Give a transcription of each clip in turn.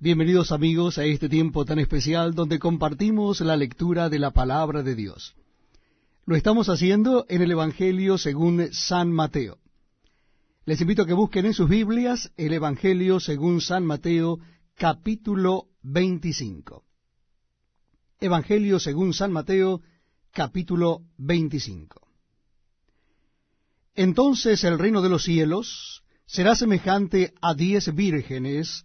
Bienvenidos amigos a este tiempo tan especial donde compartimos la lectura de la palabra de Dios. Lo estamos haciendo en el Evangelio según San Mateo. Les invito a que busquen en sus Biblias el Evangelio según San Mateo capítulo 25. Evangelio según San Mateo capítulo 25. Entonces el reino de los cielos será semejante a diez vírgenes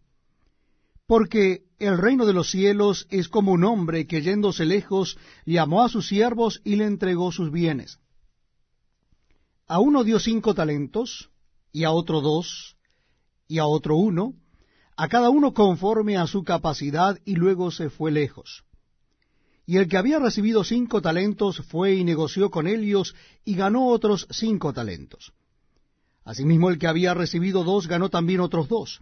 Porque el reino de los cielos es como un hombre que yéndose lejos llamó a sus siervos y le entregó sus bienes. A uno dio cinco talentos, y a otro dos, y a otro uno, a cada uno conforme a su capacidad, y luego se fue lejos. Y el que había recibido cinco talentos fue y negoció con ellos, y ganó otros cinco talentos. Asimismo el que había recibido dos ganó también otros dos.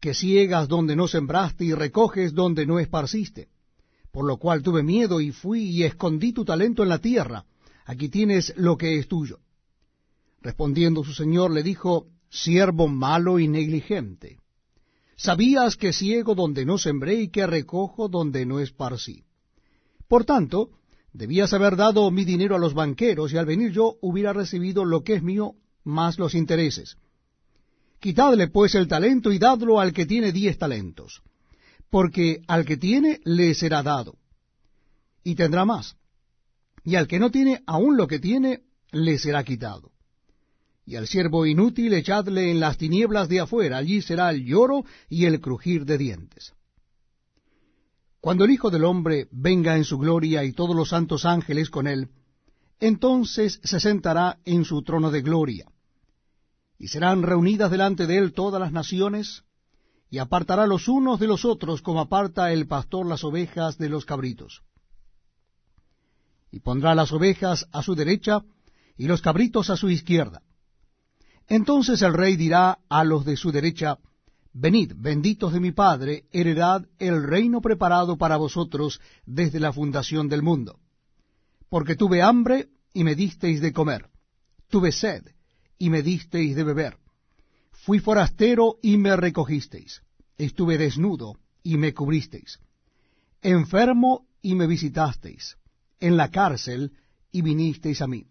que ciegas donde no sembraste y recoges donde no esparciste. Por lo cual tuve miedo y fui y escondí tu talento en la tierra. Aquí tienes lo que es tuyo. Respondiendo su señor le dijo, siervo malo y negligente. Sabías que ciego donde no sembré y que recojo donde no esparcí. Por tanto, debías haber dado mi dinero a los banqueros y al venir yo hubiera recibido lo que es mío más los intereses. Quitadle pues el talento y dadlo al que tiene diez talentos, porque al que tiene le será dado, y tendrá más, y al que no tiene aún lo que tiene le será quitado. Y al siervo inútil echadle en las tinieblas de afuera, allí será el lloro y el crujir de dientes. Cuando el Hijo del Hombre venga en su gloria y todos los santos ángeles con él, entonces se sentará en su trono de gloria y serán reunidas delante de él todas las naciones, y apartará los unos de los otros como aparta el pastor las ovejas de los cabritos. Y pondrá las ovejas a su derecha y los cabritos a su izquierda. Entonces el rey dirá a los de su derecha, Venid, benditos de mi Padre, heredad el reino preparado para vosotros desde la fundación del mundo. Porque tuve hambre y me disteis de comer, tuve sed y me disteis de beber. Fui forastero y me recogisteis. Estuve desnudo y me cubristeis. Enfermo y me visitasteis. en la cárcel, y vinisteis a mí.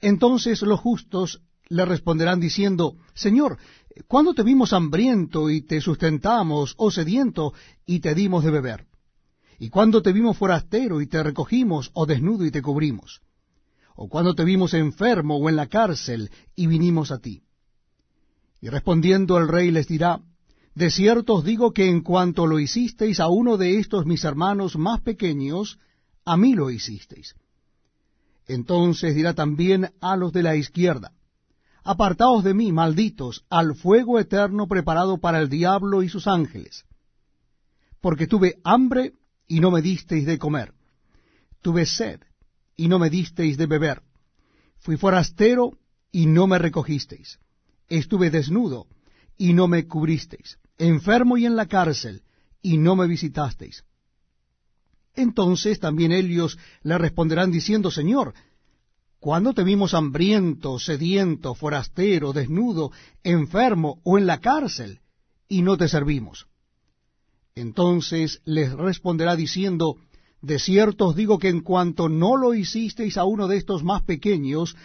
Entonces los justos le responderán diciendo, Señor, ¿cuándo te vimos hambriento y te sustentamos, o sediento y te dimos de beber? ¿Y cuándo te vimos forastero y te recogimos, o desnudo y te cubrimos? ¿O cuándo te vimos enfermo o en la cárcel y vinimos a ti? Y respondiendo el rey les dirá, De cierto os digo que en cuanto lo hicisteis a uno de estos mis hermanos más pequeños, a mí lo hicisteis. Entonces dirá también a los de la izquierda, Apartaos de mí, malditos, al fuego eterno preparado para el diablo y sus ángeles. Porque tuve hambre y no me disteis de comer. Tuve sed y no me disteis de beber. Fui forastero y no me recogisteis. Estuve desnudo y no me cubristeis. Enfermo y en la cárcel y no me visitasteis. Entonces también ellos le responderán diciendo, Señor, ¿cuándo te vimos hambriento, sediento, forastero, desnudo, enfermo o en la cárcel y no te servimos? Entonces les responderá diciendo, De cierto os digo que en cuanto no lo hicisteis a uno de estos más pequeños,